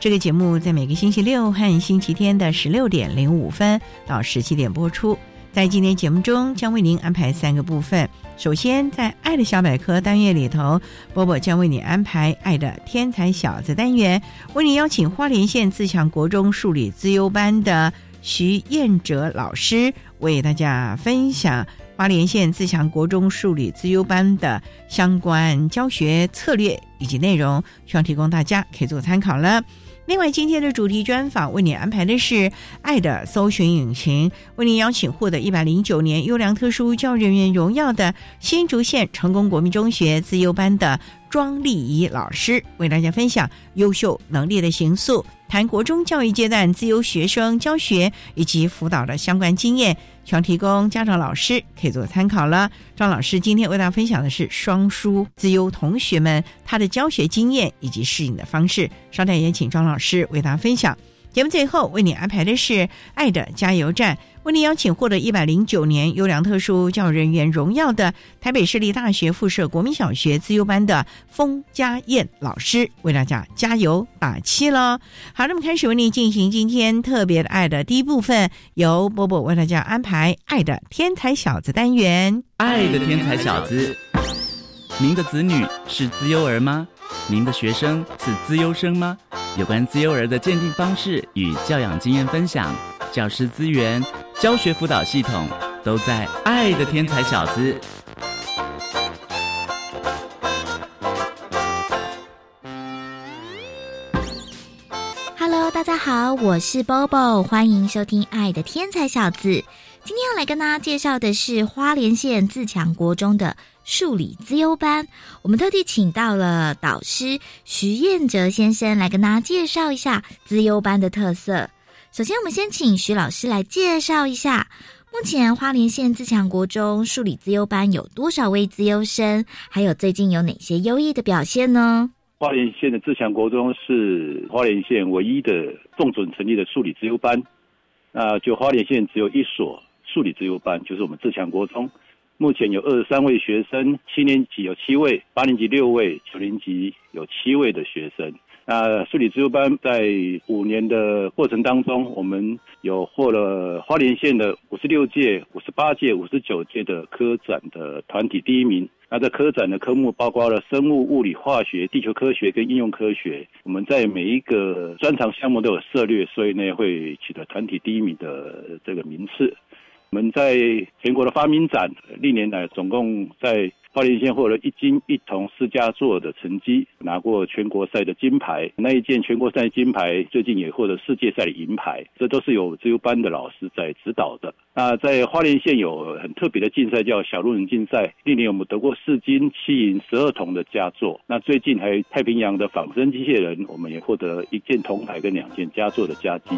这个节目在每个星期六和星期天的十六点零五分到十七点播出。在今天节目中，将为您安排三个部分。首先，在“爱的小百科”单元里头，波波将为你安排“爱的天才小子”单元，为你邀请花莲县自强国中数理资优班的徐彦哲老师，为大家分享花莲县自强国中数理资优班的相关教学策略以及内容，希望提供大家可以做参考了。另外，今天的主题专访为你安排的是“爱的搜寻引擎”，为您邀请获得一百零九年优良特殊教育人员荣耀的新竹县成功国民中学自优班的庄丽仪老师，为大家分享优秀能力的行塑，谈国中教育阶段自由学生教学以及辅导的相关经验。望提供家长、老师可以做参考了。张老师今天为大家分享的是双书自由同学们他的教学经验以及适应的方式。稍待也请张老师为大家分享。节目最后为你安排的是爱的加油站。为您邀请获得一百零九年优良特殊教育人员荣耀的台北市立大学附设国民小学自优班的封家燕老师，为大家加油打气喽！好，那么开始为您进行今天特别的爱的第一部分，由波波为大家安排爱的天才小子单元。爱的天才小子，您的子女是自优儿吗？您的学生是自优生吗？有关自优儿的鉴定方式与教养经验分享，教师资源。教学辅导系统都在《爱的天才小子》。Hello，大家好，我是 Bobo，欢迎收听《爱的天才小子》。今天要来跟大家介绍的是花莲县自强国中的数理资优班。我们特地请到了导师徐彦哲先生来跟大家介绍一下资优班的特色。首先，我们先请徐老师来介绍一下，目前花莲县自强国中数理自优班有多少位自优生，还有最近有哪些优异的表现呢？花莲县的自强国中是花莲县唯一的重准成立的数理自优班，那就花莲县只有一所数理自优班，就是我们自强国中，目前有二十三位学生，七年级有七位，八年级六位，九年级有七位的学生。那数理自由班在五年的过程当中，我们有获了花莲县的五十六届、五十八届、五十九届的科展的团体第一名。那在科展的科目包括了生物、物理、化学、地球科学跟应用科学。我们在每一个专长项目都有涉略，所以呢会取得团体第一名的这个名次。我们在全国的发明展历年来总共在。花莲县获得一金一铜四佳作的成绩，拿过全国赛的金牌。那一件全国赛金牌，最近也获得世界赛的银牌。这都是有自由班的老师在指导的。那在花莲县有很特别的竞赛，叫小路人竞赛。历年我们得过四金七银十二铜的佳作。那最近还太平洋的仿生机械人，我们也获得一件铜牌跟两件佳作的佳绩。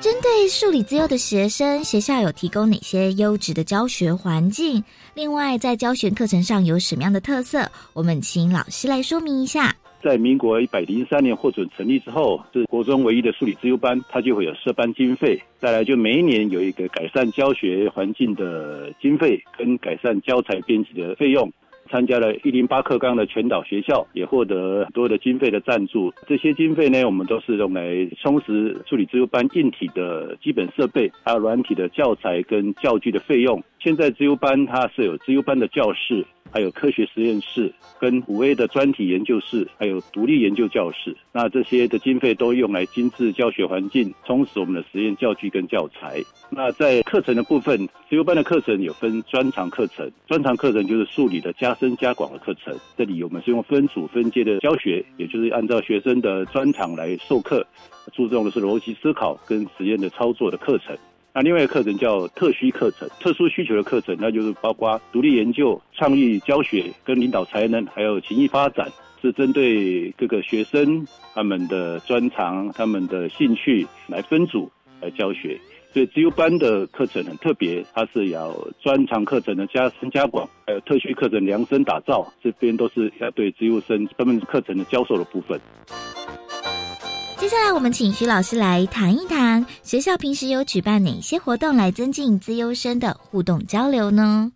针对数理自优的学生，学校有提供哪些优质的教学环境？另外，在教学课程上有什么样的特色？我们请老师来说明一下。在民国一百零三年获准成立之后，是国中唯一的数理自优班，它就会有设班经费。再来就每一年有一个改善教学环境的经费，跟改善教材编辑的费用。参加了一零八课纲的全岛学校，也获得很多的经费的赞助。这些经费呢，我们都是用来充实助理自优班硬体的基本设备，还有软体的教材跟教具的费用。现在自优班它是有自优班的教室。还有科学实验室、跟五 A 的专题研究室，还有独立研究教室。那这些的经费都用来精致教学环境，充实我们的实验教具跟教材。那在课程的部分，自由班的课程有分专长课程，专长课程就是数理的加深加广的课程。这里我们是用分组分阶的教学，也就是按照学生的专长来授课，注重的是逻辑思考跟实验的操作的课程。那另外一个课程叫特需课程，特殊需求的课程，那就是包括独立研究、创意教学、跟领导才能，还有情谊发展，是针对各个学生他们的专长、他们的兴趣来分组来教学。所以自由班的课程很特别，它是要专长课程的加深加广，还有特需课程量身打造，这边都是要对自由生他们课程的教授的部分。接下来，我们请徐老师来谈一谈学校平时有举办哪些活动来增进资优生的互动交流呢？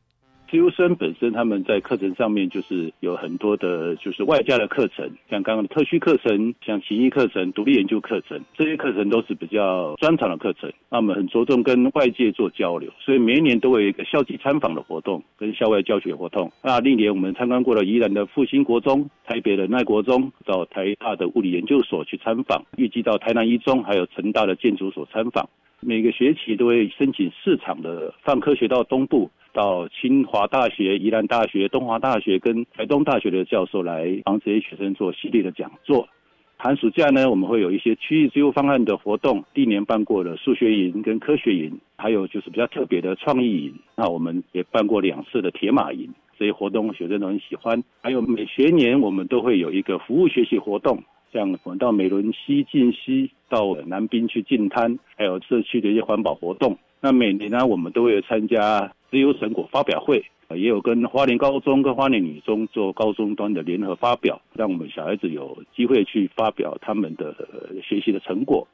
自优生本身，他们在课程上面就是有很多的，就是外加的课程，像刚刚的特需课程，像奇艺课程、独立研究课程，这些课程都是比较专长的课程。那么很着重跟外界做交流，所以每一年都会有一个校际参访的活动，跟校外教学活动。那历年我们参观过了宜兰的复兴国中、台北的奈国中，到台大的物理研究所去参访，预计到台南一中还有成大的建筑所参访。每个学期都会申请市场的放科学到东部。到清华大学、宜兰大学、东华大学跟台东大学的教授来帮这些学生做系列的讲座。寒暑假呢，我们会有一些区域自由方案的活动，历年办过的数学营跟科学营，还有就是比较特别的创意营。那我们也办过两次的铁马营，这些活动学生都很喜欢。还有每学年我们都会有一个服务学习活动，像我们到美伦溪进溪，到南滨去进滩，还有社区的一些环保活动。那每年呢，我们都会参加自由成果发表会，也有跟花莲高中跟花莲女中做高中端的联合发表，让我们小孩子有机会去发表他们的学习的成果。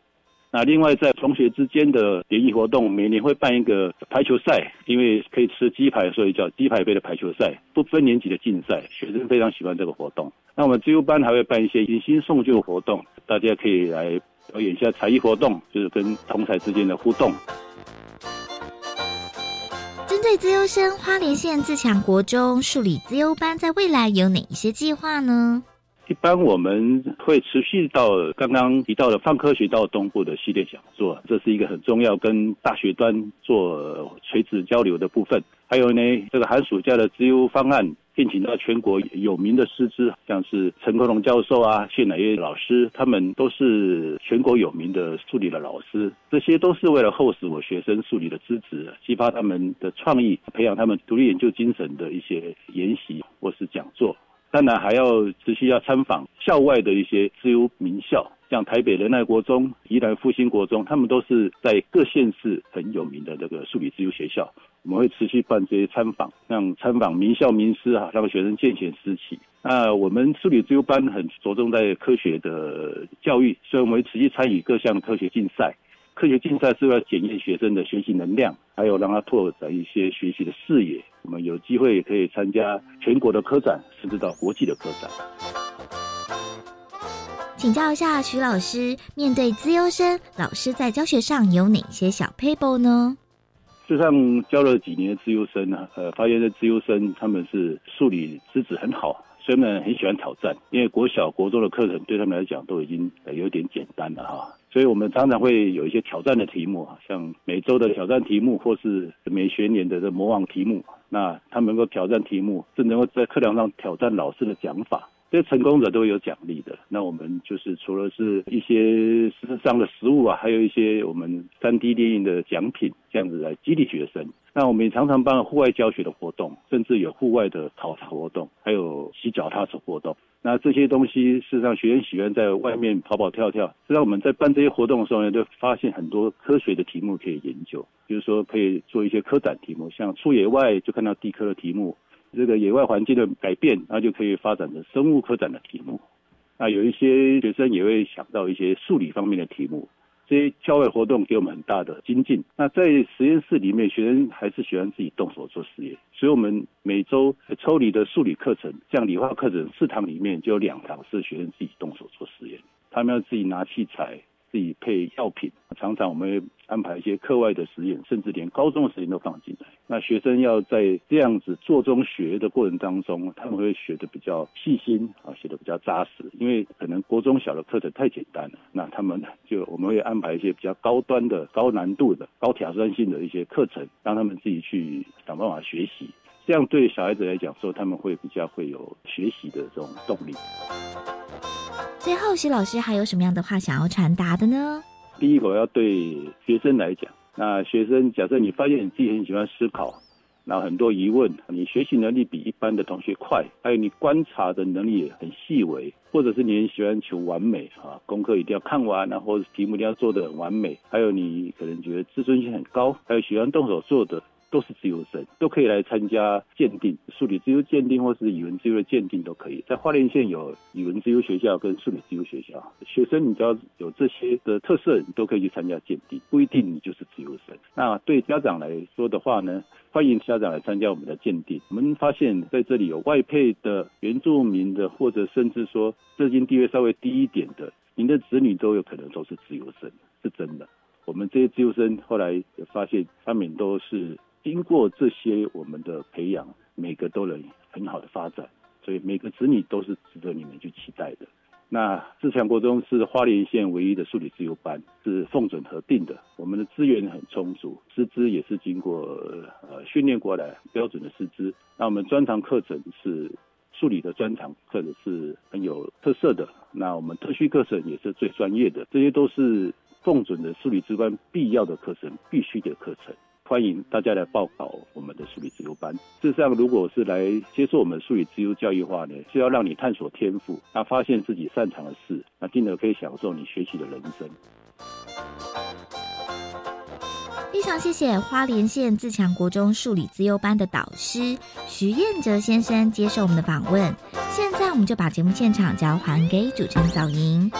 那另外在同学之间的联谊活动，每年会办一个排球赛，因为可以吃鸡排，所以叫鸡排杯的排球赛，不分年级的竞赛，学生非常喜欢这个活动。那我们自由班还会办一些迎新送旧活动，大家可以来表演一下才艺活动，就是跟同才之间的互动。针对自优生，花莲县自强国中数理自优班在未来有哪一些计划呢？一般我们会持续到刚刚提到的放科学到东部的系列讲座，这是一个很重要跟大学端做垂直交流的部分。还有呢，这个寒暑假的自优方案。聘请到全国有名的师资，像是陈克龙教授啊、谢乃月老师，他们都是全国有名的数理的老师。这些都是为了厚实我学生数理的资质，激发他们的创意，培养他们独立研究精神的一些研习或是讲座。当然还要持续要参访校外的一些自由名校，像台北仁爱国中、宜兰复兴国中，他们都是在各县市很有名的这个数理自由学校。我们会持续办这些参访，让参访名校名师啊，让学生见贤思齐。那我们数理自由班很着重在科学的教育，所以我们会持续参与各项科学竞赛。科学竞赛是要检验学生的学习能量，还有让他拓展一些学习的视野。我们有机会也可以参加全国的科展，甚至到国际的科展。请教一下徐老师，面对资优生，老师在教学上有哪些小 paper 呢？就像教了几年的自优生呢，呃，发现这自优生他们是数理资质很好，所以呢很喜欢挑战。因为国小、国中的课程对他们来讲都已经有点简单了哈，所以我们常常会有一些挑战的题目啊，像每周的挑战题目，或是每学年的这模仿题目。那他们能够挑战题目，是能够在课堂上挑战老师的讲法。这些成功者都有奖励的。那我们就是除了是一些实质上的食物啊，还有一些我们三 D 电影的奖品，这样子来激励学生。那我们也常常办户外教学的活动，甚至有户外的考察活动，还有洗脚踏车活动。那这些东西，事实上学生喜欢在外面跑跑跳跳。实际上我们在办这些活动的时候呢，就发现很多科学的题目可以研究，比如说可以做一些科展题目，像出野外就看到地科的题目。这个野外环境的改变，那就可以发展成生物科展的题目。那有一些学生也会想到一些数理方面的题目。这些校外活动给我们很大的精进。那在实验室里面，学生还是喜欢自己动手做实验，所以我们每周抽离的数理课程，像理化课程四堂里面就有两堂是学生自己动手做实验，他们要自己拿器材。自己配药品，常常我们会安排一些课外的实验，甚至连高中的实验都放进来。那学生要在这样子做中学的过程当中，他们会学的比较细心啊，学的比较扎实。因为可能国中小的课程太简单了，那他们就我们会安排一些比较高端的、高难度的、高挑战性的一些课程，让他们自己去想办法学习。这样对小孩子来讲说，他们会比较会有学习的这种动力。最后，徐老师还有什么样的话想要传达的呢？第一个要对学生来讲，那学生假设你发现你自己很喜欢思考，那很多疑问，你学习能力比一般的同学快，还有你观察的能力也很细微，或者是你很喜欢求完美啊，功课一定要看完，然后题目一定要做的很完美，还有你可能觉得自尊心很高，还有喜欢动手做的。都是自由生，都可以来参加鉴定，数理自由鉴定或是语文自由的鉴定都可以。在花莲县有语文自由学校跟数理自由学校，学生你只要有这些的特色，你都可以去参加鉴定，不一定你就是自由生。那对家长来说的话呢，欢迎家长来参加我们的鉴定。我们发现在这里有外配的、原住民的，或者甚至说资金地位稍微低一点的，您的子女都有可能都是自由生，是真的。我们这些自由生后来也发现，他们都是。经过这些我们的培养，每个都能很好的发展，所以每个子女都是值得你们去期待的。那自强国中是花莲县唯一的数理自由班，是凤准核定的。我们的资源很充足，师资也是经过呃训练过来标准的师资。那我们专长课程是数理的专长课程是很有特色的。那我们特需课程也是最专业的，这些都是凤准的数理之班必要的课程，必须的课程。欢迎大家来报考我们的数理自由班。事实上，如果是来接受我们数理自由教育的话呢，是要让你探索天赋，那发现自己擅长的事，那进而可以享受你学习的人生。非常谢谢花莲县自强国中数理自由班的导师徐彦哲先生接受我们的访问。现在我们就把节目现场交还给主持人小莹。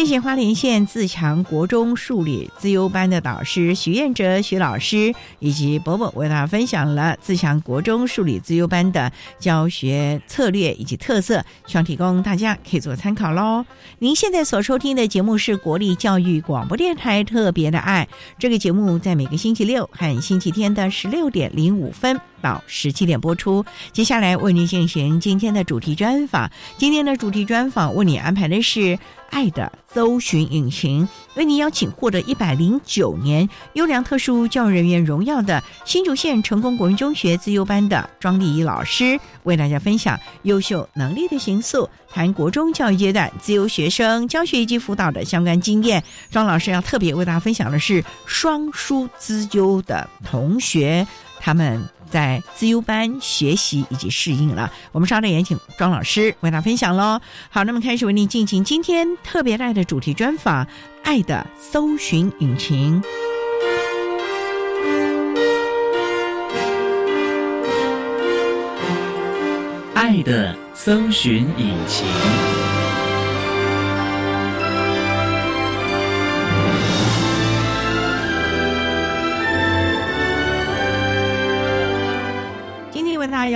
谢谢花莲县自强国中数理自优班的导师徐彦哲徐老师，以及伯伯为大家分享了自强国中数理自优班的教学策略以及特色，希望提供大家可以做参考喽。您现在所收听的节目是国立教育广播电台特别的爱，这个节目在每个星期六和星期天的十六点零五分。到十七点播出。接下来为您进行今天的主题专访。今天的主题专访为你安排的是《爱的搜寻引擎》，为您邀请获得一百零九年优良特殊教育人员荣耀的新竹县成功国民中学自优班的庄丽仪老师，为大家分享优秀能力的形塑，谈国中教育阶段自由学生教学以及辅导的相关经验。庄老师要特别为大家分享的是双书资优的同学，他们。在自优班学习以及适应了，我们稍等，也请庄老师为大家分享喽。好，那么开始为您进行今天特别爱的主题专访，《爱的搜寻引擎》。爱的搜寻引擎。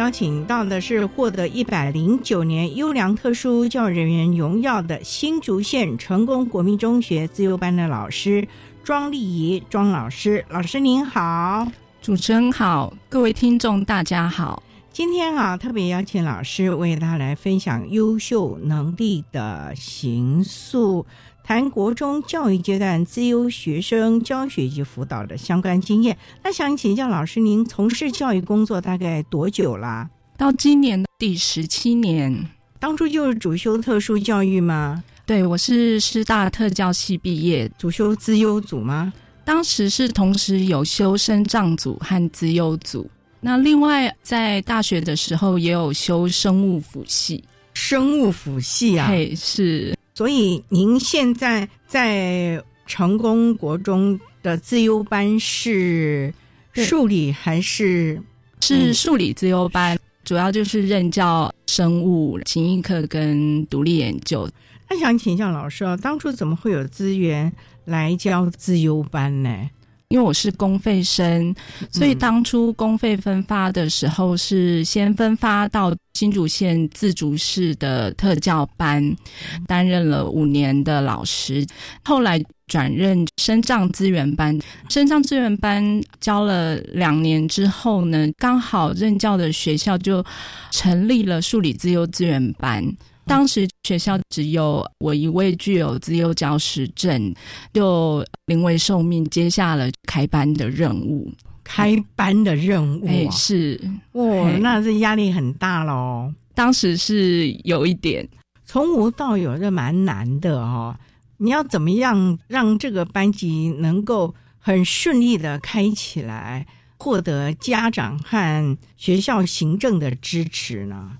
邀请到的是获得一百零九年优良特殊教育人员荣耀的新竹县成功国民中学自由班的老师庄丽仪庄老师，老师您好，主持人好，各位听众大家好。今天啊，特别邀请老师为大家来分享优秀能力的形塑。谈国中教育阶段自优学生教学及辅导的相关经验。那想请教老师，您从事教育工作大概多久啦？到今年第十七年。当初就是主修特殊教育吗？对，我是师大特教系毕业，主修资优组吗？当时是同时有修生障组和资优组。那另外在大学的时候也有修生物辅系。生物辅系啊？嘿，是。所以您现在在成功国中的自优班是对数理还是是数理自优班，主要就是任教生物、情艺课跟独立研究。那想请教老师啊，当初怎么会有资源来教自优班呢？因为我是公费生，所以嗯当初公费分发的时候是先分发到新竹县自主市的特教班，担任了五年的老师，后来转任身障资源班。身障资源班教了两年之后呢，刚好任教的学校就成立了数理自由资源班。当时学校只有我一位具有自由教师证，就临危受命接下了开班的任务。开班的任务是，哇，嘿那这压力很大喽。当时是有一点，从无到有，这蛮难的哦。你要怎么样让这个班级能够很顺利的开起来，获得家长和学校行政的支持呢？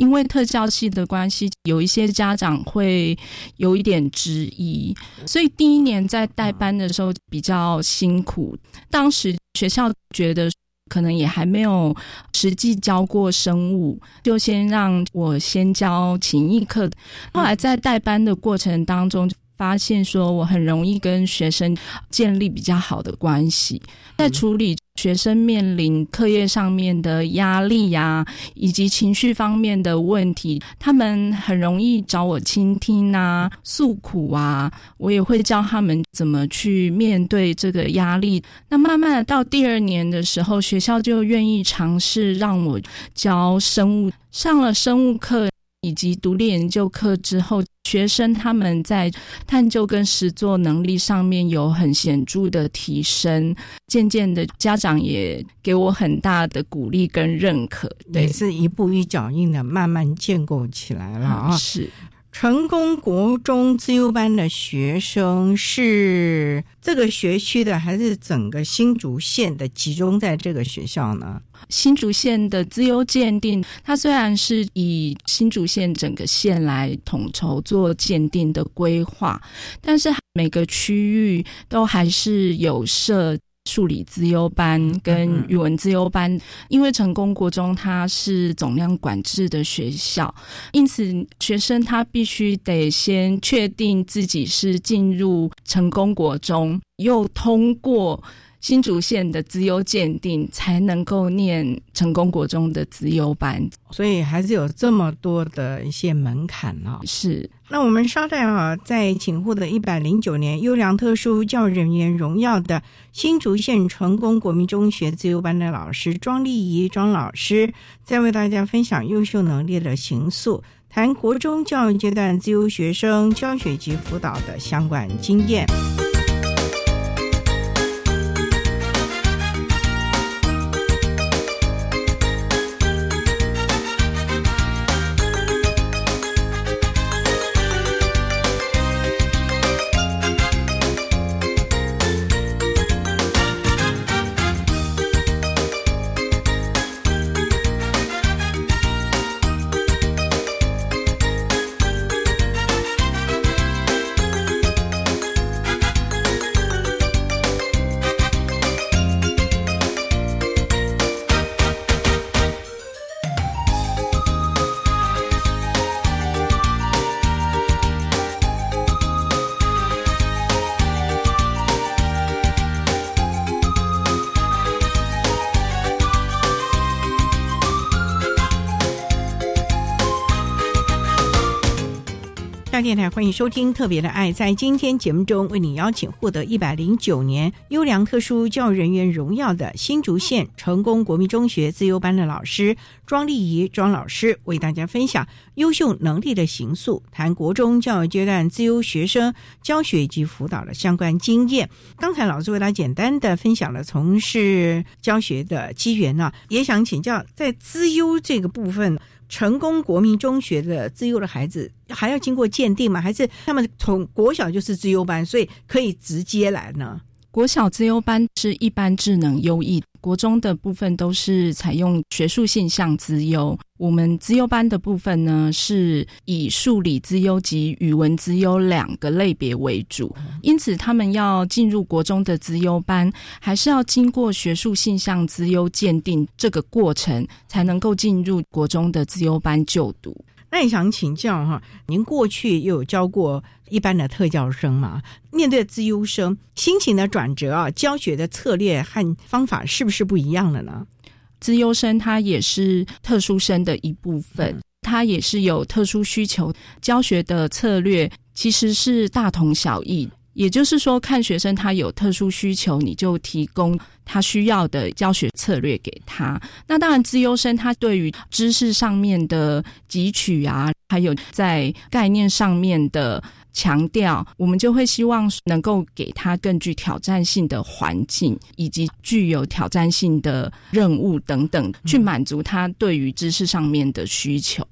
因为特教系的关系，有一些家长会有一点质疑，所以第一年在带班的时候比较辛苦。当时学校觉得可能也还没有实际教过生物，就先让我先教情谊课。后来在带班的过程当中。发现说我很容易跟学生建立比较好的关系，在处理学生面临课业上面的压力呀、以及情绪方面的问题，他们很容易找我倾听啊、诉苦啊，我也会教他们怎么去面对这个压力。那慢慢的到第二年的时候，学校就愿意尝试让我教生物，上了生物课。以及独立研究课之后，学生他们在探究跟实作能力上面有很显著的提升。渐渐的，家长也给我很大的鼓励跟认可。对也，是一步一脚印的慢慢建构起来了啊。是成功国中自优班的学生是这个学区的，还是整个新竹县的集中在这个学校呢？新竹县的资优鉴定，它虽然是以新竹县整个县来统筹做鉴定的规划，但是每个区域都还是有设。数理资优班跟语文资优班，因为成功国中它是总量管制的学校，因此学生他必须得先确定自己是进入成功国中，又通过新竹县的资优鉴定，才能够念成功国中的资优班。所以还是有这么多的一些门槛啊、是那我们稍待啊，在请获得一百零九年优良特殊教育人员荣耀的新竹县成功国民中学自由班的老师庄丽仪庄老师，再为大家分享优秀能力的形塑，谈国中教育阶段自由学生教学及辅导的相关经验。电台欢迎收听《特别的爱》。在今天节目中，为你邀请获得一百零九年优良特殊教育人员荣耀的新竹县成功国民中学自优班的老师庄丽仪庄老师，为大家分享优秀能力的形塑，谈国中教育阶段自优学生教学以及辅导的相关经验。刚才老师为大家简单的分享了从事教学的机缘呢、也想请教在资优这个部分。成功国民中学的资优的孩子还要经过鉴定吗？还是他们从国小就是资优班，所以可以直接来呢？国小资优班是一般智能优异国中的部分都是采用学术性向资优，我们资优班的部分呢是以数理资优及语文资优两个类别为主，因此他们要进入国中的资优班，还是要经过学术性向资优鉴定这个过程，才能够进入国中的资优班就读。那也想请教哈，您过去又有教过一般的特教生嘛？面对自优生，心情的转折啊，教学的策略和方法是不是不一样了呢？自优生他也是特殊生的一部分，他也是有特殊需求，教学的策略其实是大同小异。也就是说，看学生他有特殊需求，你就提供他需要的教学策略给他。那当然，自优生他对于知识上面的汲取啊，还有在概念上面的强调，我们就会希望能够给他更具挑战性的环境，以及具有挑战性的任务等等，去满足他对于知识上面的需求。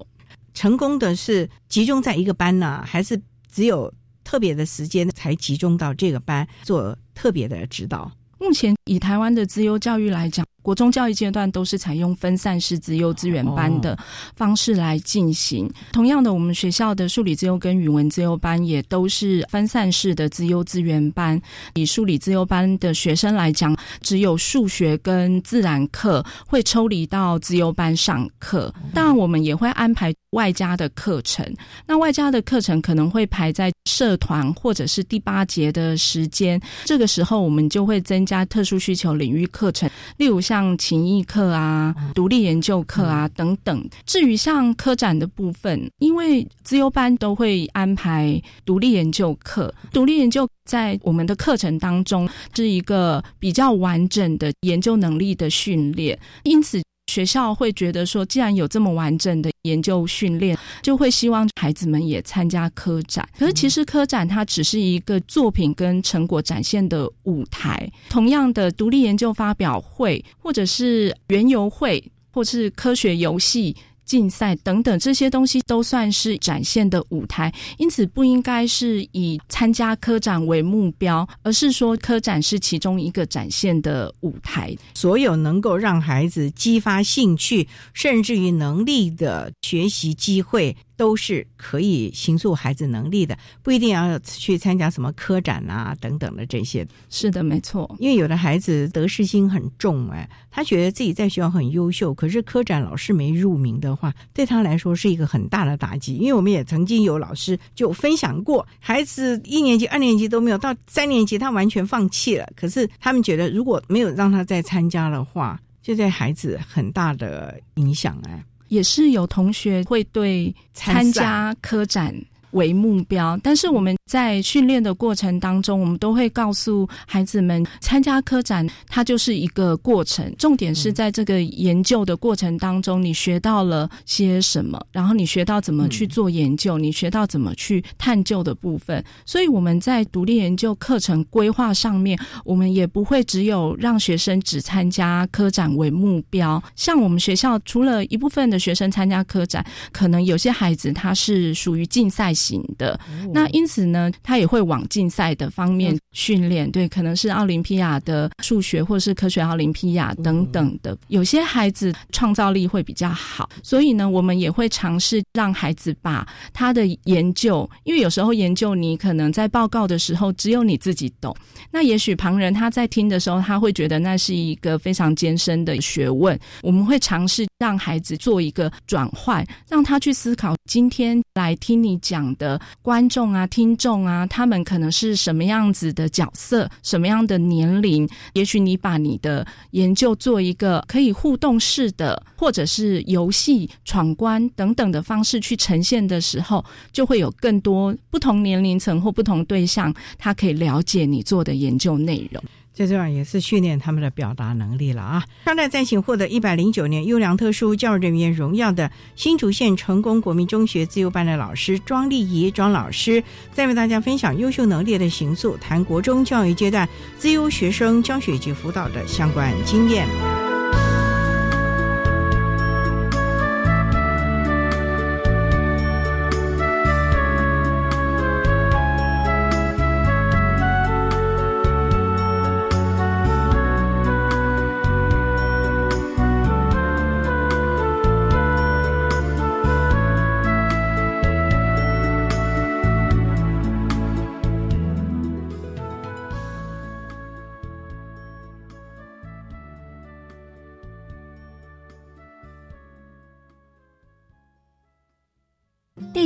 成功的是集中在一个班呢，还是只有？特别的时间才集中到这个班做特别的指导。目前以台湾的资优教育来讲。国中教育阶段都是采用分散式资优资源班的方式来进行。同样的，我们学校的数理资优跟语文资优班也都是分散式的资优资源班。以数理资优班的学生来讲，只有数学跟自然课会抽离到资优班上课。当然，我们也会安排外加的课程。那外加的课程可能会排在社团或者是第八节的时间。这个时候，我们就会增加特殊需求领域课程，例如。像情谊课啊、独立研究课啊等等。至于像科展的部分，因为自由班都会安排独立研究课，独立研究在我们的课程当中是一个比较完整的研究能力的训练，因此。学校会觉得说，既然有这么完整的研究训练，就会希望孩子们也参加科展。可是，其实科展它只是一个作品跟成果展现的舞台。同样的，独立研究发表会，或者是园游会，或是科学游戏。竞赛等等这些东西都算是展现的舞台，因此不应该是以参加科展为目标，而是说科展是其中一个展现的舞台。所有能够让孩子激发兴趣，甚至于能力的学习机会。都是可以形塑孩子能力的，不一定要去参加什么科展啊等等的这些。是的，没错。因为有的孩子得失心很重，哎，他觉得自己在学校很优秀，可是科展老师没入名的话，对他来说是一个很大的打击。因为我们也曾经有老师就分享过，孩子一年级、二年级都没有到三年级，他完全放弃了。可是他们觉得，如果没有让他再参加的话，就对孩子很大的影响，哎。也是有同学会对参加科展为目标，但是我们。在训练的过程当中，我们都会告诉孩子们，参加科展它就是一个过程，重点是在这个研究的过程当中，你学到了些什么，然后你学到怎么去做研究，你学到怎么去探究的部分。所以我们在独立研究课程规划上面，我们也不会只有让学生只参加科展为目标。像我们学校除了一部分的学生参加科展，可能有些孩子他是属于竞赛型的，那因此呢。他也会往竞赛的方面训练，对，可能是奥林匹亚的数学，或者是科学奥林匹亚等等的。有些孩子创造力会比较好，所以呢，我们也会尝试让孩子把他的研究，因为有时候研究你可能在报告的时候只有你自己懂，那也许旁人他在听的时候，他会觉得那是一个非常艰深的学问。我们会尝试让孩子做一个转换，让他去思考今天来听你讲的观众啊，听众。啊，他们可能是什么样子的角色，什么样的年龄？也许你把你的研究做一个可以互动式的，或者是游戏、闯关等等的方式去呈现的时候，就会有更多不同年龄层或不同对象，他可以了解你做的研究内容。最重要也是训练他们的表达能力了啊！上代再请获得一百零九年优良特殊教育人员荣耀的新竹县成功国民中学自由班的老师庄丽仪庄老师，再为大家分享优秀能力的行塑，谈国中教育阶段自由学生教学及辅导的相关经验。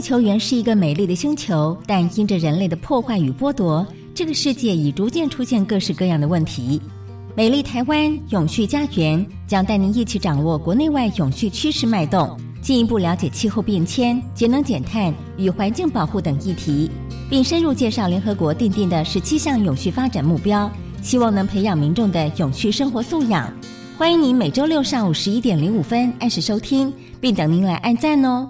球原是一个美丽的星球，但因着人类的破坏与剥夺，这个世界已逐渐出现各式各样的问题。美丽台湾永续家园将带您一起掌握国内外永续趋势脉动，进一步了解气候变迁、节能减碳与环境保护等议题，并深入介绍联合国订定的十七项永续发展目标，希望能培养民众的永续生活素养。欢迎您每周六上午十一点零五分按时收听，并等您来按赞哦。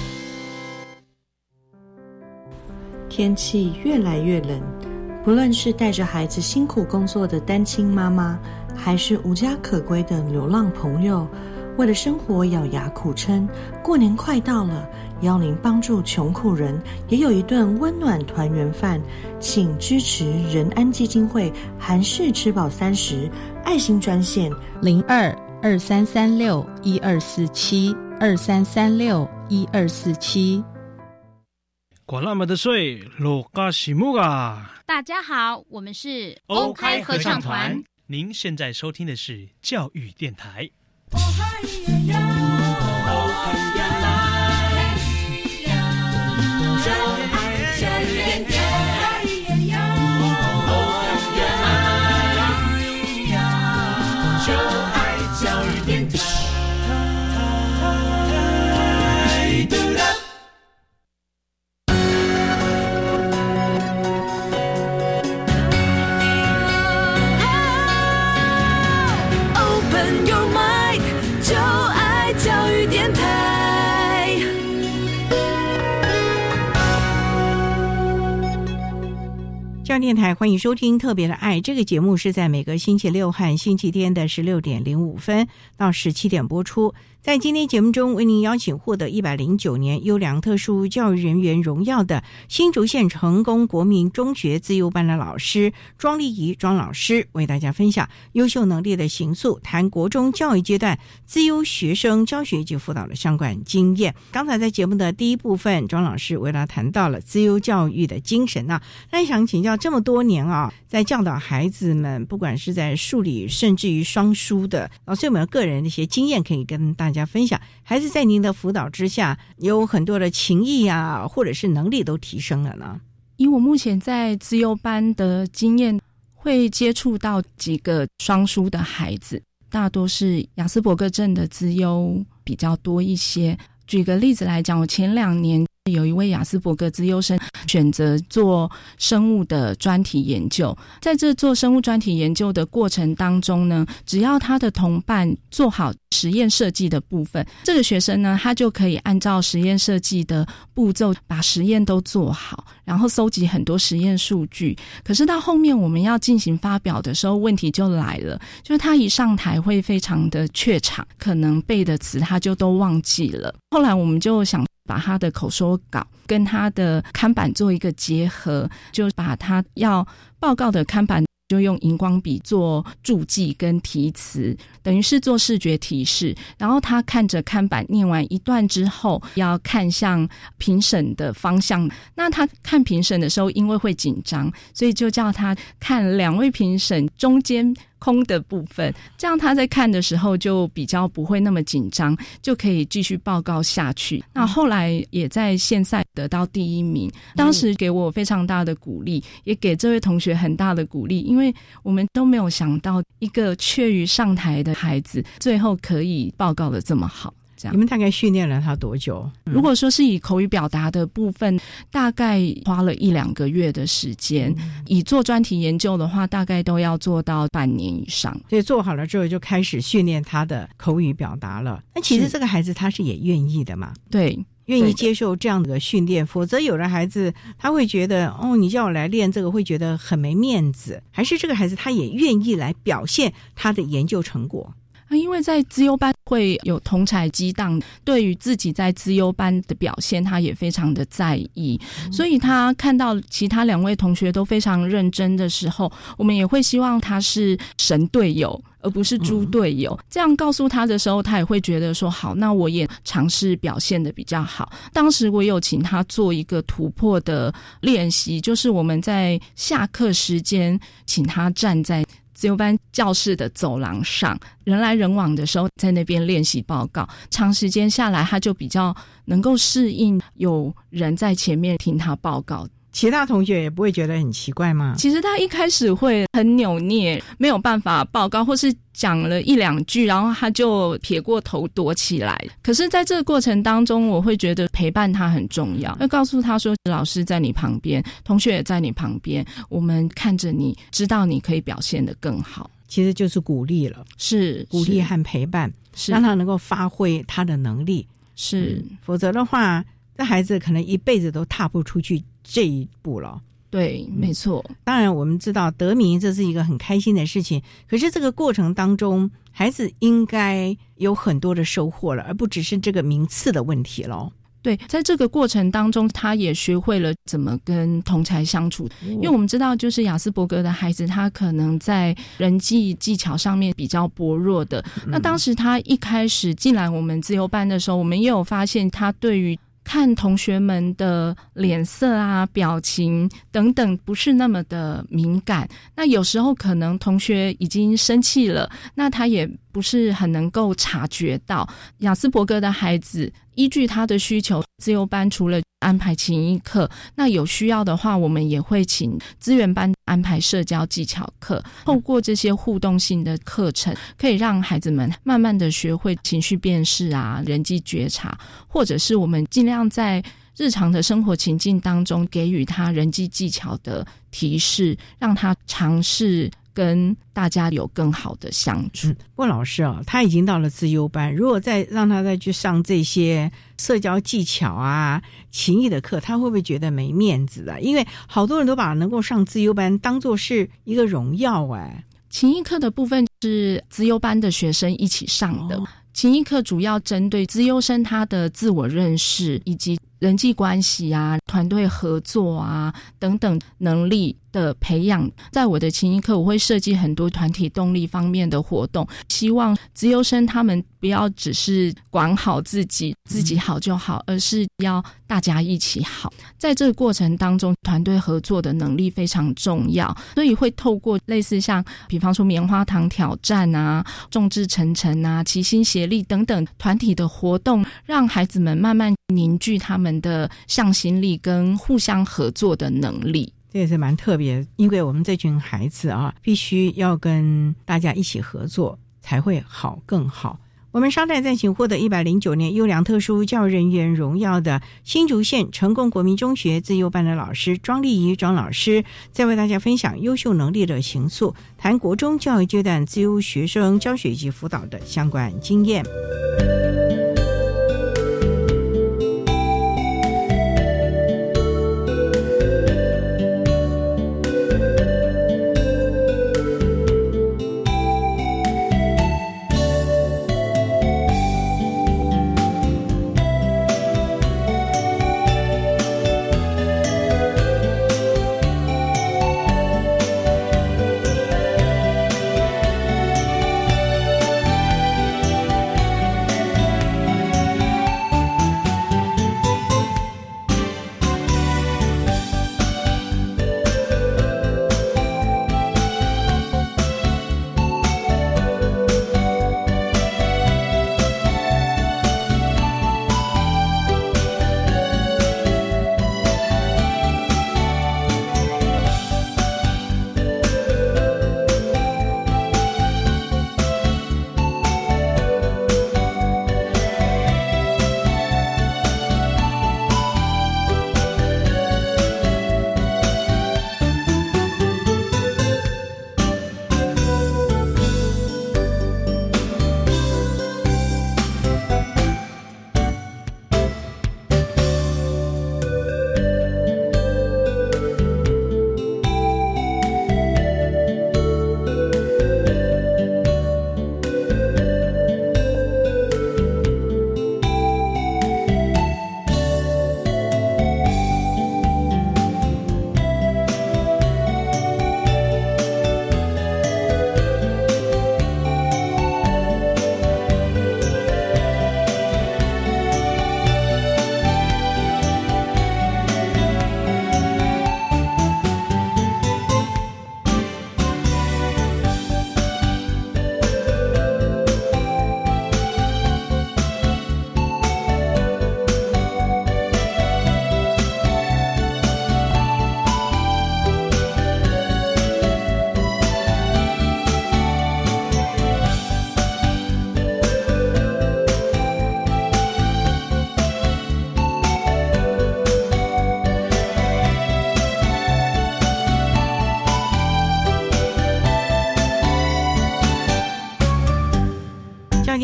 天气越来越冷，不论是带着孩子辛苦工作的单亲妈妈，还是无家可归的流浪朋友，为了生活咬牙苦撑。过年快到了，邀您帮助穷苦人也有一顿温暖团圆饭，请支持仁安基金会韩式吃饱三十爱心专线零二二三三六一二四七二三三六一二四七。管那么的水，落嘎西木啊！大家好，我们是欧开合唱团。您现在收听的是教育电台。电台欢迎收听《特别的爱》这个节目，是在每个星期六和星期天的十六点零五分到十七点播出。在今天节目中，为您邀请获得一百零九年优良特殊教育人员荣耀的新竹县成功国民中学自优班的老师庄丽仪庄老师，为大家分享优秀能力的形塑，谈国中教育阶段自优学生教学及辅导的相关经验。刚才在节目的第一部分，庄老师为大家谈到了自优教育的精神啊，那想请教，这么多年啊，在教导孩子们，不管是在数理，甚至于双书的，老师有没有个人的一些经验可以跟大？大家分享，孩子在您的辅导之下，有很多的情谊啊，或者是能力都提升了呢。以我目前在资优班的经验，会接触到几个双书的孩子，大多是雅斯伯格症的资优比较多一些。举个例子来讲，我前两年。有一位雅斯伯格资优生选择做生物的专题研究，在这做生物专题研究的过程当中呢，只要他的同伴做好实验设计的部分，这个学生呢，他就可以按照实验设计的步骤把实验都做好，然后搜集很多实验数据。可是到后面我们要进行发表的时候，问题就来了，就是他一上台会非常的怯场，可能背的词他就都忘记了。后来我们就想。把他的口说稿跟他的看板做一个结合，就把他要报告的看板就用荧光笔做注记跟题词，等于是做视觉提示。然后他看着看板念完一段之后，要看向评审的方向。那他看评审的时候，因为会紧张，所以就叫他看两位评审中间。空的部分，这样他在看的时候就比较不会那么紧张，就可以继续报告下去。那后来也在县赛得到第一名，当时给我非常大的鼓励，也给这位同学很大的鼓励，因为我们都没有想到一个怯于上台的孩子，最后可以报告的这么好。你们大概训练了他多久？如果说是以口语表达的部分，大概花了一两个月的时间；以做专题研究的话，大概都要做到半年以上。所以做好了之后，就开始训练他的口语表达了。那其实这个孩子他是也愿意的嘛？对，愿意接受这样的训练。否则有的孩子他会觉得，哦，你叫我来练这个，会觉得很没面子。还是这个孩子他也愿意来表现他的研究成果？因为在资优班会有同才激荡，对于自己在资优班的表现，他也非常的在意。所以他看到其他两位同学都非常认真的时候，我们也会希望他是神队友。而不是猪队友，这样告诉他的时候，他也会觉得说好，那我也尝试表现的比较好。当时我有请他做一个突破的练习，就是我们在下课时间，请他站在自由班教室的走廊上，人来人往的时候，在那边练习报告。长时间下来，他就比较能够适应有人在前面听他报告。其他同学也不会觉得很奇怪吗？其实他一开始会很扭捏，没有办法报告，或是讲了一两句，然后他就撇过头躲起来。可是，在这个过程当中，我会觉得陪伴他很重要，要告诉他说：“老师在你旁边，同学也在你旁边，我们看着你，知道你可以表现得更好。”其实就是鼓励了，是鼓励和陪伴，是让他能够发挥他的能力。是，否则的话，这孩子可能一辈子都踏不出去。这一步了，对，没错。当然，我们知道得名这是一个很开心的事情，可是这个过程当中，孩子应该有很多的收获了，而不只是这个名次的问题喽。对，在这个过程当中，他也学会了怎么跟同才相处，因为我们知道，就是雅斯伯格的孩子，他可能在人际技巧上面比较薄弱的。那当时他一开始进来我们自由班的时候，我们也有发现他对于。看同学们的脸色啊、表情等等，不是那么的敏感。那有时候可能同学已经生气了，那他也不是很能够察觉到。雅斯伯格的孩子。依据他的需求，自由班除了安排琴艺课，那有需要的话，我们也会请资源班安排社交技巧课。透过这些互动性的课程，可以让孩子们慢慢的学会情绪辨识啊、人际觉察，或者是我们尽量在日常的生活情境当中给予他人际技巧的提示，让他尝试。跟大家有更好的相处。郭老师啊，他已经到了自优班，如果再让他再去上这些社交技巧啊、情谊的课，他会不会觉得没面子啊？因为好多人都把能够上自优班当做是一个荣耀哎。情谊课的部分是自优班的学生一起上的，情谊课主要针对自优生他的自我认识以及人际关系啊、团队合作啊等等能力。的培养，在我的情谊课，我会设计很多团体动力方面的活动，希望自优生他们不要只是管好自己，自己好就好，而是要大家一起好。在这个过程当中，团队合作的能力非常重要，所以会透过类似像，比方说棉花糖挑战啊、众志成城啊、齐心协力等等团体的活动，让孩子们慢慢凝聚他们的向心力跟互相合作的能力。这也是蛮特别，因为我们这群孩子啊，必须要跟大家一起合作，才会好更好。我们稍待再请获得一百零九年优良特殊教育人员荣耀的新竹县成功国民中学自幼班的老师庄丽仪庄老师，再为大家分享优秀能力的形塑，谈国中教育阶段自优学生教学及辅导的相关经验。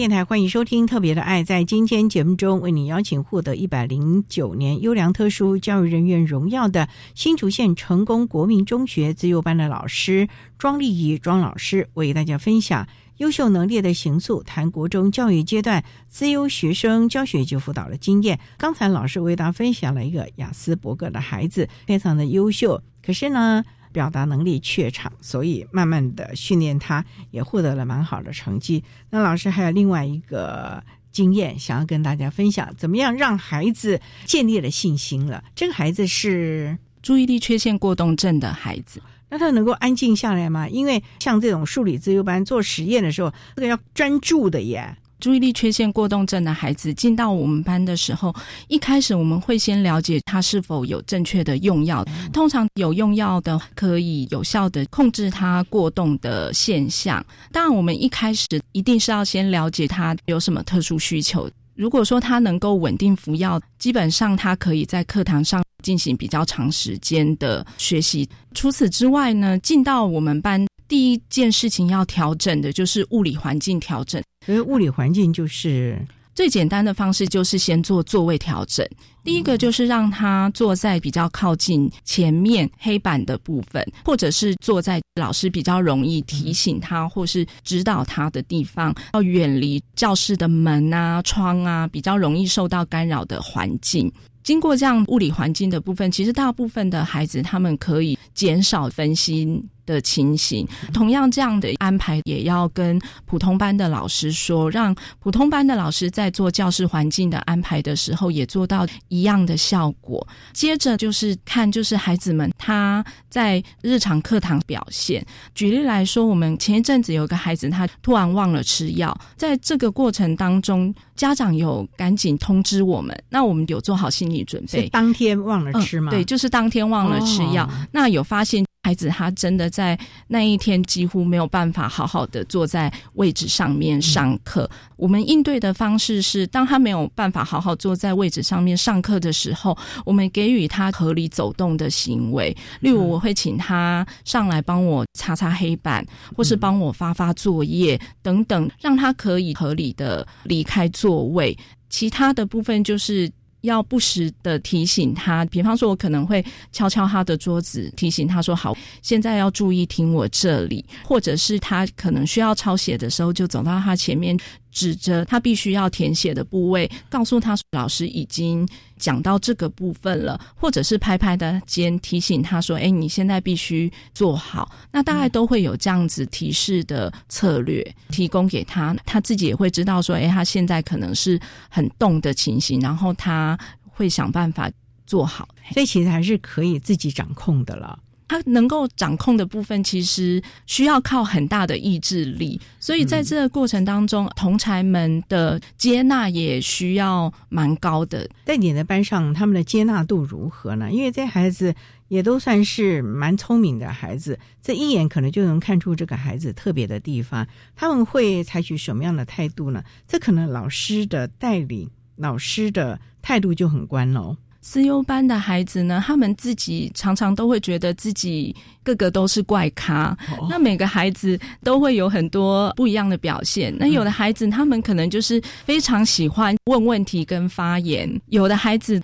电台，欢迎收听《特别的爱》。在今天节目中，为你邀请获得一百零九年优良特殊教育人员荣耀的新竹县成功国民中学自优班的老师庄丽仪庄老师，为大家分享优秀能力的形塑，谈国中教育阶段自优学生教学及辅导的经验。刚才老师为大家分享了一个雅斯伯格的孩子，非常的优秀，可是呢。表达能力怯场，所以慢慢的训练他，也获得了蛮好的成绩。那老师还有另外一个经验，想要跟大家分享，怎么样让孩子建立了信心了？这个孩子是注意力缺陷过动症的孩子，那他能够安静下来吗？因为像这种数理自由班做实验的时候，这个要专注的耶。注意力缺陷过动症的孩子进到我们班的时候，一开始我们会先了解他是否有正确的用药。通常有用药的可以有效的控制他过动的现象。当然，我们一开始一定是要先了解他有什么特殊需求。如果说他能够稳定服药，基本上他可以在课堂上进行比较长时间的学习。除此之外呢，进到我们班第一件事情要调整的就是物理环境调整。所以物理环境就是最简单的方式，就是先做座位调整。第一个就是让他坐在比较靠近前面黑板的部分，或者是坐在老师比较容易提醒他或是指导他的地方，要远离教室的门啊、窗啊，比较容易受到干扰的环境。经过这样物理环境的部分，其实大部分的孩子他们可以减少分心的情形。同样，这样的安排也要跟普通班的老师说，让普通班的老师在做教室环境的安排的时候，也做到一样的效果。接着就是看，就是孩子们他在日常课堂表现。举例来说，我们前一阵子有个孩子，他突然忘了吃药，在这个过程当中，家长有赶紧通知我们，那我们有做好心理。准备当天忘了吃吗？对，就是当天忘了吃药。那有发现孩子他真的在那一天几乎没有办法好好的坐在位置上面上课。我们应对的方式是，当他没有办法好好坐在位置上面上课的时候，我们给予他合理走动的行为。例如，我会请他上来帮我擦擦黑板，或是帮我发发作业等等，让他可以合理的离开座位。其他的部分就是。要不时的提醒他，比方说，我可能会敲敲他的桌子，提醒他说：“好，现在要注意听我这里。”或者是他可能需要抄写的时候，就走到他前面。指着他必须要填写的部位，告诉他老师已经讲到这个部分了，或者是拍拍的肩提醒他说：“哎，你现在必须做好。”那大概都会有这样子提示的策略提供给他，他自己也会知道说：“哎，他现在可能是很动的情形，然后他会想办法做好。”所以其实还是可以自己掌控的了。他能够掌控的部分，其实需要靠很大的意志力，所以在这个过程当中，同才们的接纳也需要蛮高的。在你的班上，他们的接纳度如何呢？因为这孩子也都算是蛮聪明的孩子，这一眼可能就能看出这个孩子特别的地方。他们会采取什么样的态度呢？这可能老师的带领、老师的态度就很关喽。私优班的孩子呢，他们自己常常都会觉得自己个个都是怪咖。那每个孩子都会有很多不一样的表现。那有的孩子他们可能就是非常喜欢问问题跟发言，有的孩子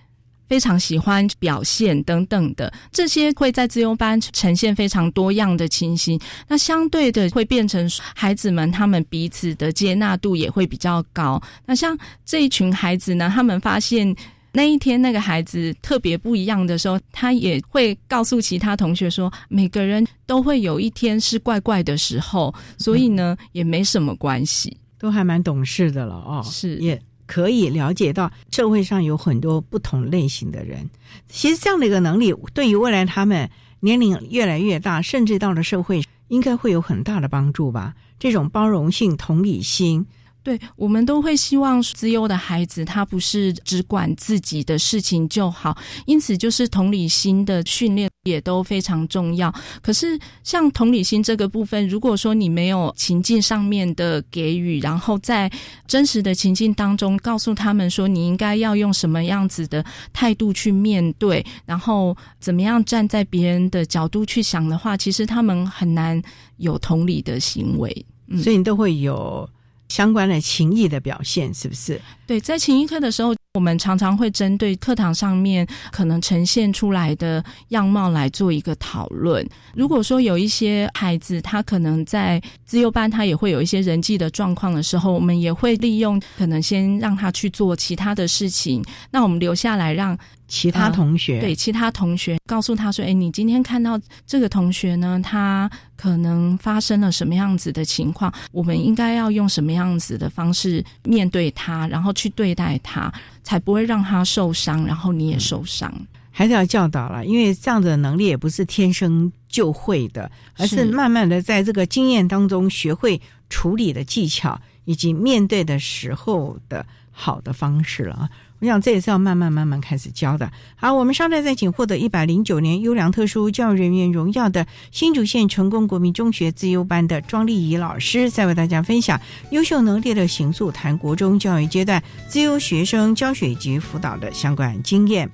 非常喜欢表现等等的，这些会在自优班呈现非常多样的情形。那相对的会变成孩子们他们彼此的接纳度也会比较高。那像这一群孩子呢，他们发现。那一天，那个孩子特别不一样的时候，他也会告诉其他同学说：“每个人都会有一天是怪怪的时候，所以呢，也没什么关系，都还蛮懂事的了哦。”是，也可以了解到社会上有很多不同类型的人。其实这样的一个能力，对于未来他们年龄越来越大，甚至到了社会，应该会有很大的帮助吧？这种包容性、同理心。对，我们都会希望自优的孩子，他不是只管自己的事情就好，因此就是同理心的训练也都非常重要。可是像同理心这个部分，如果说你没有情境上面的给予，然后在真实的情境当中告诉他们说你应该要用什么样子的态度去面对，然后怎么样站在别人的角度去想的话，其实他们很难有同理的行为。嗯所以你都会有。相关的情谊的表现，是不是？对，在情谊课的时候，我们常常会针对课堂上面可能呈现出来的样貌来做一个讨论。如果说有一些孩子他可能在自幼班，他也会有一些人际的状况的时候，我们也会利用可能先让他去做其他的事情，那我们留下来让。其他同学对其他同学告诉他说：“哎，你今天看到这个同学呢，他可能发生了什么样子的情况？我们应该要用什么样子的方式面对他，然后去对待他，才不会让他受伤，然后你也受伤。还是要教导了，因为这样的能力也不是天生就会的，而是慢慢的在这个经验当中学会处理的技巧，以及面对的时候的好的方式了。”我想这也是要慢慢慢慢开始教的。好，我们稍待再请获得一百零九年优良特殊教育人员荣耀的新竹县成功国民中学自优班的庄丽仪老师，再为大家分享优秀能力的行塑谈国中教育阶段自优学生教学及辅导的相关经验。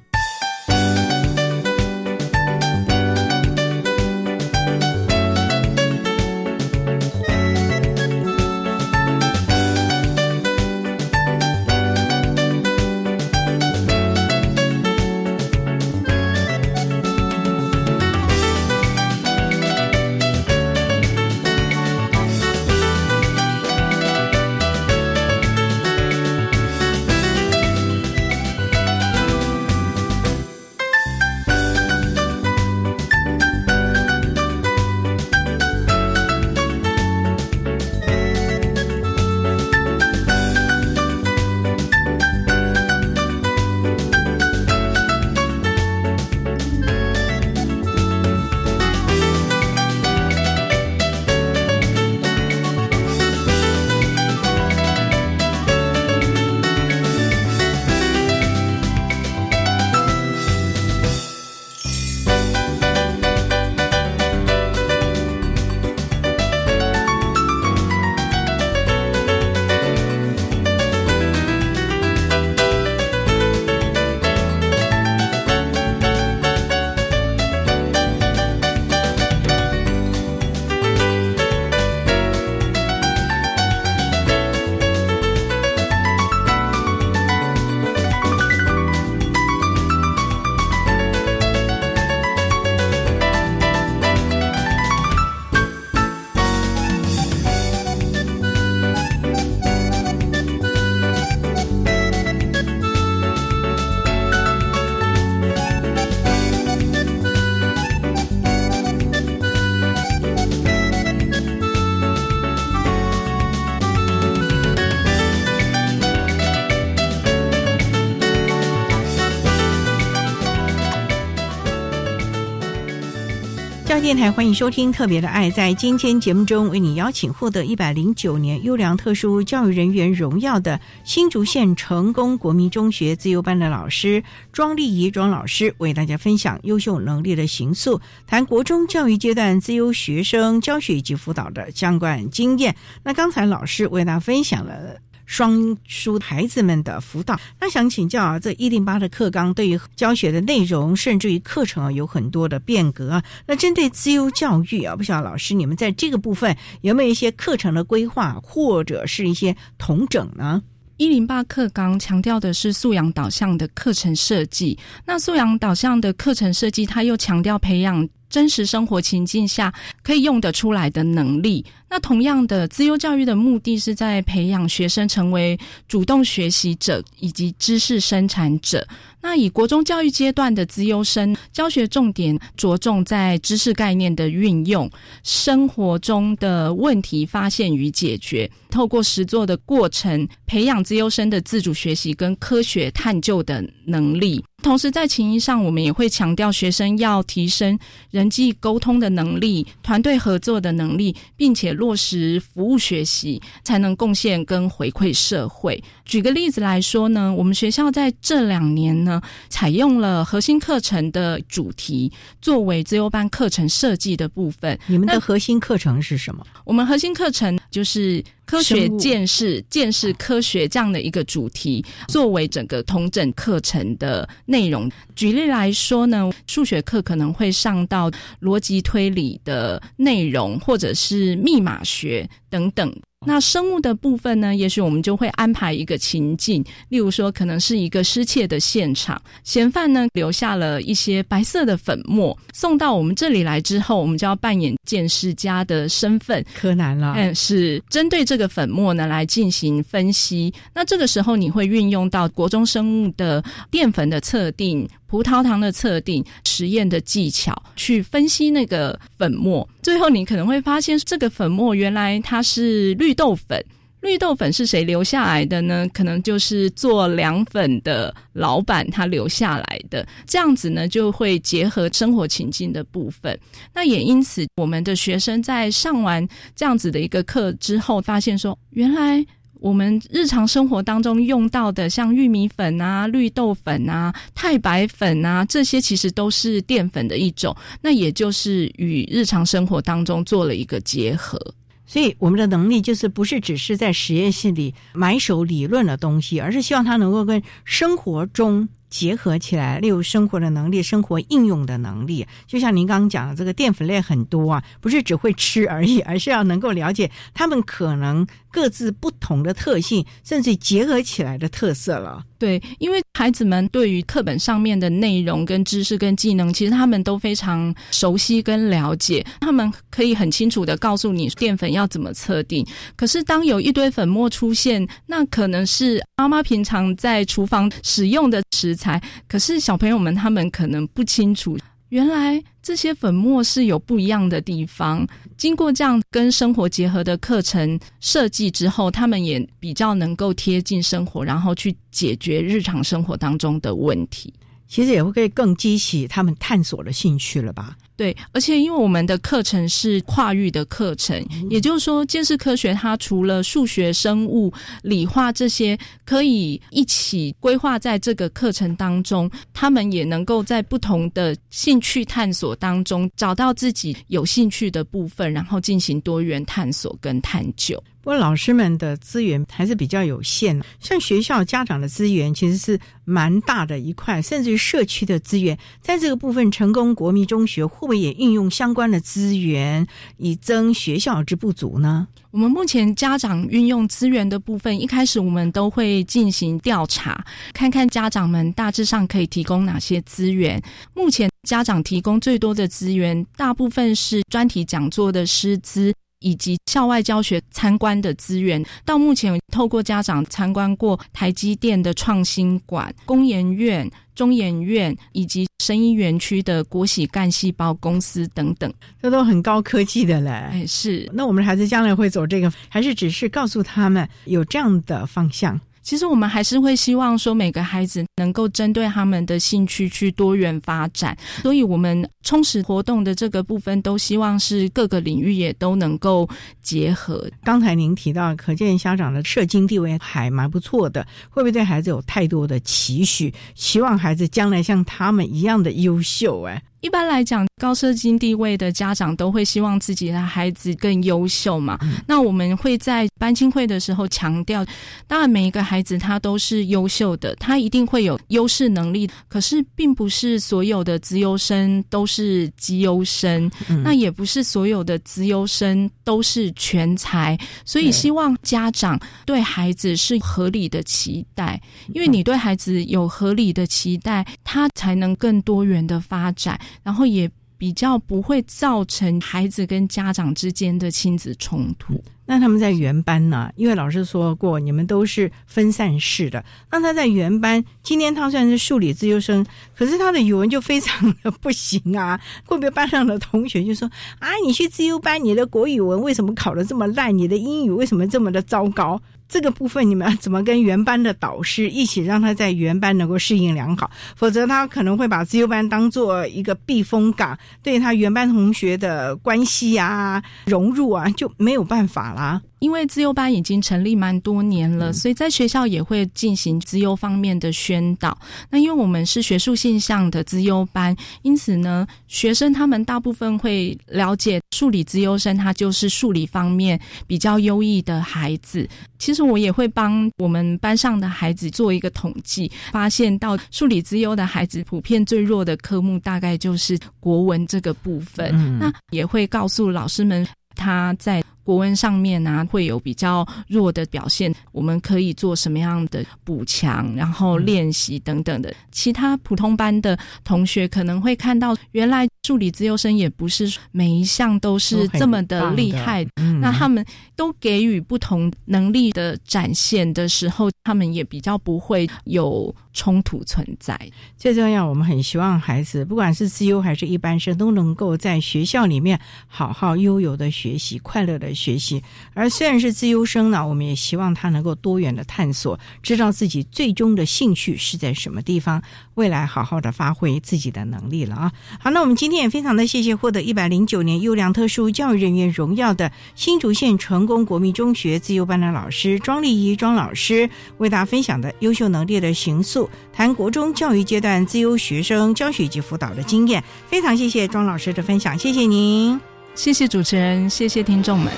电台欢迎收听《特别的爱》。在今天节目中，为你邀请获得一百零九年优良特殊教育人员荣耀的新竹县成功国民中学自由班的老师庄丽仪庄老师，为大家分享优秀能力的形塑，谈国中教育阶段自由学生教学以及辅导的相关经验。那刚才老师为大家分享了。双书孩子们的辅导，那想请教啊，这一零八的课纲对于教学的内容，甚至于课程啊，有很多的变革。那针对自由教育啊，不晓得老师你们在这个部分有没有一些课程的规划，或者是一些统整呢？一零八课纲强调的是素养导向的课程设计，那素养导向的课程设计，它又强调培养。真实生活情境下可以用得出来的能力。那同样的，自优教育的目的是在培养学生成为主动学习者以及知识生产者。那以国中教育阶段的资优生，教学重点着重在知识概念的运用、生活中的问题发现与解决，透过实作的过程，培养资优生的自主学习跟科学探究的能力。同时，在情谊上，我们也会强调学生要提升人际沟通的能力、团队合作的能力，并且落实服务学习，才能贡献跟回馈社会。举个例子来说呢，我们学校在这两年呢，采用了核心课程的主题作为自由班课程设计的部分。你们的核心课程是什么？我们核心课程就是。科学见识、见识科学这样的一个主题，作为整个同整课程的内容。举例来说呢，数学课可能会上到逻辑推理的内容，或者是密码学等等。那生物的部分呢？也许我们就会安排一个情境，例如说，可能是一个失窃的现场，嫌犯呢留下了一些白色的粉末，送到我们这里来之后，我们就要扮演鉴识家的身份，柯南了。嗯，是针对这个粉末呢来进行分析。那这个时候你会运用到国中生物的淀粉的测定。葡萄糖的测定、实验的技巧，去分析那个粉末，最后你可能会发现，这个粉末原来它是绿豆粉。绿豆粉是谁留下来的呢？可能就是做凉粉的老板他留下来的。这样子呢，就会结合生活情境的部分。那也因此，我们的学生在上完这样子的一个课之后，发现说，原来。我们日常生活当中用到的，像玉米粉啊、绿豆粉啊、太白粉啊，这些其实都是淀粉的一种。那也就是与日常生活当中做了一个结合。所以我们的能力就是不是只是在实验室里埋首理论的东西，而是希望它能够跟生活中。结合起来，例如生活的能力、生活应用的能力，就像您刚刚讲的，这个淀粉类很多啊，不是只会吃而已，而是要能够了解他们可能各自不同的特性，甚至结合起来的特色了。对，因为孩子们对于课本上面的内容、跟知识、跟技能，其实他们都非常熟悉跟了解，他们可以很清楚的告诉你淀粉要怎么测定。可是当有一堆粉末出现，那可能是妈妈平常在厨房使用的食材，可是小朋友们他们可能不清楚。原来这些粉末是有不一样的地方。经过这样跟生活结合的课程设计之后，他们也比较能够贴近生活，然后去解决日常生活当中的问题。其实也会可以更激起他们探索的兴趣了吧？对，而且因为我们的课程是跨域的课程，也就是说，建识科学它除了数学、生物、理化这些可以一起规划在这个课程当中，他们也能够在不同的兴趣探索当中找到自己有兴趣的部分，然后进行多元探索跟探究。不过老师们的资源还是比较有限，像学校家长的资源其实是蛮大的一块，甚至于社区的资源，在这个部分，成功国民中学会不会也运用相关的资源，以增学校之不足呢？我们目前家长运用资源的部分，一开始我们都会进行调查，看看家长们大致上可以提供哪些资源。目前家长提供最多的资源，大部分是专题讲座的师资。以及校外教学参观的资源，到目前透过家长参观过台积电的创新馆、工研院、中研院以及生医园区的国喜干细胞公司等等，这都很高科技的嘞。哎，是。那我们的孩子将来会走这个，还是只是告诉他们有这样的方向？其实我们还是会希望说，每个孩子能够针对他们的兴趣去多元发展。所以，我们充实活动的这个部分，都希望是各个领域也都能够结合。刚才您提到，可见家长的社经地位还蛮不错的，会不会对孩子有太多的期许，期望孩子将来像他们一样的优秀？哎。一般来讲，高社经地位的家长都会希望自己的孩子更优秀嘛。那我们会在班亲会的时候强调，当然每一个孩子他都是优秀的，他一定会有优势能力。可是，并不是所有的资优生都是绩优生，那也不是所有的资优生都是全才。所以，希望家长对孩子是合理的期待，因为你对孩子有合理的期待，他才能更多元的发展。然后也比较不会造成孩子跟家长之间的亲子冲突。那他们在原班呢？因为老师说过，你们都是分散式的。那他在原班，今天他算是数理自优生，可是他的语文就非常的不行啊。会不会班上的同学就说：“啊，你去自优班，你的国语文为什么考得这么烂？你的英语为什么这么的糟糕？”这个部分你们怎么跟原班的导师一起让他在原班能够适应良好？否则他可能会把自由班当做一个避风港，对他原班同学的关系啊、融入啊就没有办法啦。因为自优班已经成立蛮多年了，所以在学校也会进行自优方面的宣导。那因为我们是学术性向的自优班，因此呢，学生他们大部分会了解数理自优生，他就是数理方面比较优异的孩子。其实我也会帮我们班上的孩子做一个统计，发现到数理自优的孩子普遍最弱的科目大概就是国文这个部分。那也会告诉老师们。他在国文上面啊会有比较弱的表现，我们可以做什么样的补强，然后练习等等的。其他普通班的同学可能会看到，原来数理资优生也不是每一项都是这么的厉害，那他们都给予不同能力的展现的时候，他们也比较不会有。冲突存在，最重要，我们很希望孩子，不管是自优还是一般生，都能够在学校里面好好悠游的学习，快乐的学习。而虽然是自优生呢，我们也希望他能够多元的探索，知道自己最终的兴趣是在什么地方，未来好好的发挥自己的能力了啊！好，那我们今天也非常的谢谢获得一百零九年优良特殊教育人员荣耀的新竹县成功国民中学自优班的老师庄丽仪庄老师，为大家分享的优秀能力的形塑。谈国中教育阶段自优学生教学及辅导的经验，非常谢谢庄老师的分享，谢谢您，谢谢主持人，谢谢听众们。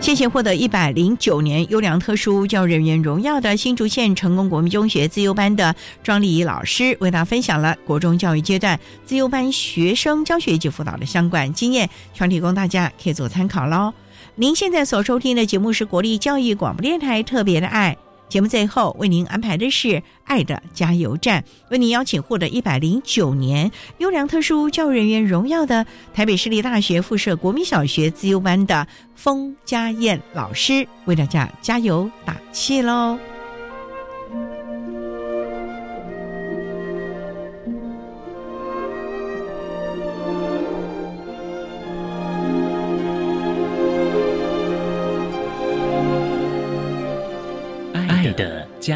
谢谢获得一百零九年优良特殊教育人员荣耀的新竹县成功国民中学自由班的庄丽仪老师，为大家分享了国中教育阶段自由班学生教学及辅导的相关经验，全提供大家可以做参考喽。您现在所收听的节目是国立教育广播电台特别的爱。节目最后为您安排的是《爱的加油站》，为您邀请获得一百零九年优良特殊教育人员荣耀的台北市立大学附设国民小学自优班的封家燕老师，为大家加油打气喽！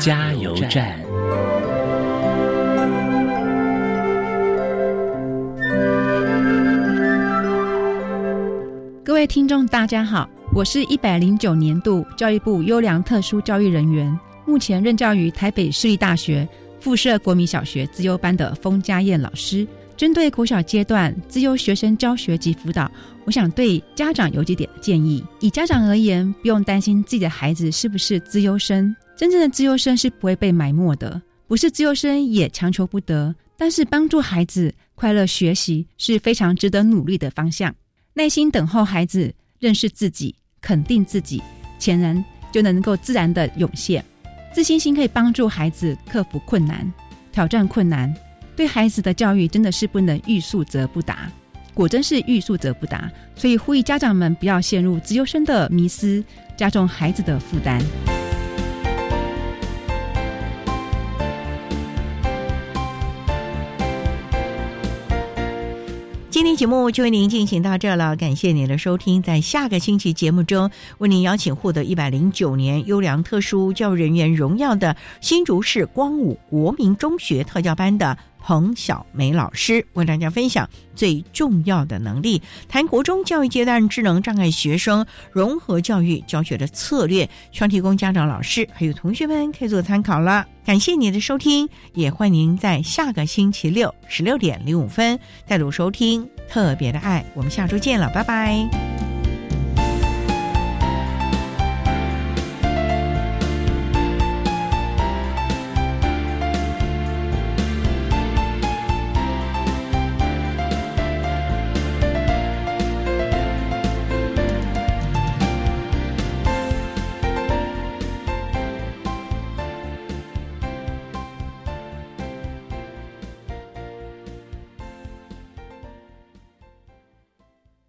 加油站。各位听众，大家好，我是一百零九年度教育部优良特殊教育人员，目前任教于台北市立大学附设国民小学自优班的封家燕老师。针对国小阶段自优学生教学及辅导，我想对家长有几点建议。以家长而言，不用担心自己的孩子是不是自优生。真正的自优生是不会被埋没的，不是自优生也强求不得。但是帮助孩子快乐学习是非常值得努力的方向。耐心等候孩子认识自己、肯定自己，潜能就能够自然的涌现。自信心可以帮助孩子克服困难、挑战困难。对孩子的教育真的是不能欲速则不达，果真是欲速则不达。所以呼吁家长们不要陷入自优生的迷思，加重孩子的负担。今天节目就为您进行到这了，感谢您的收听。在下个星期节目中，为您邀请获得一百零九年优良特殊教育人员荣耀的新竹市光武国民中学特教班的。彭小梅老师为大家分享最重要的能力，谈国中教育阶段智能障碍学生融合教育教学的策略，需要提供家长、老师还有同学们可以做参考了。感谢您的收听，也欢迎您在下个星期六十六点零五分再度收听特别的爱。我们下周见了，拜拜。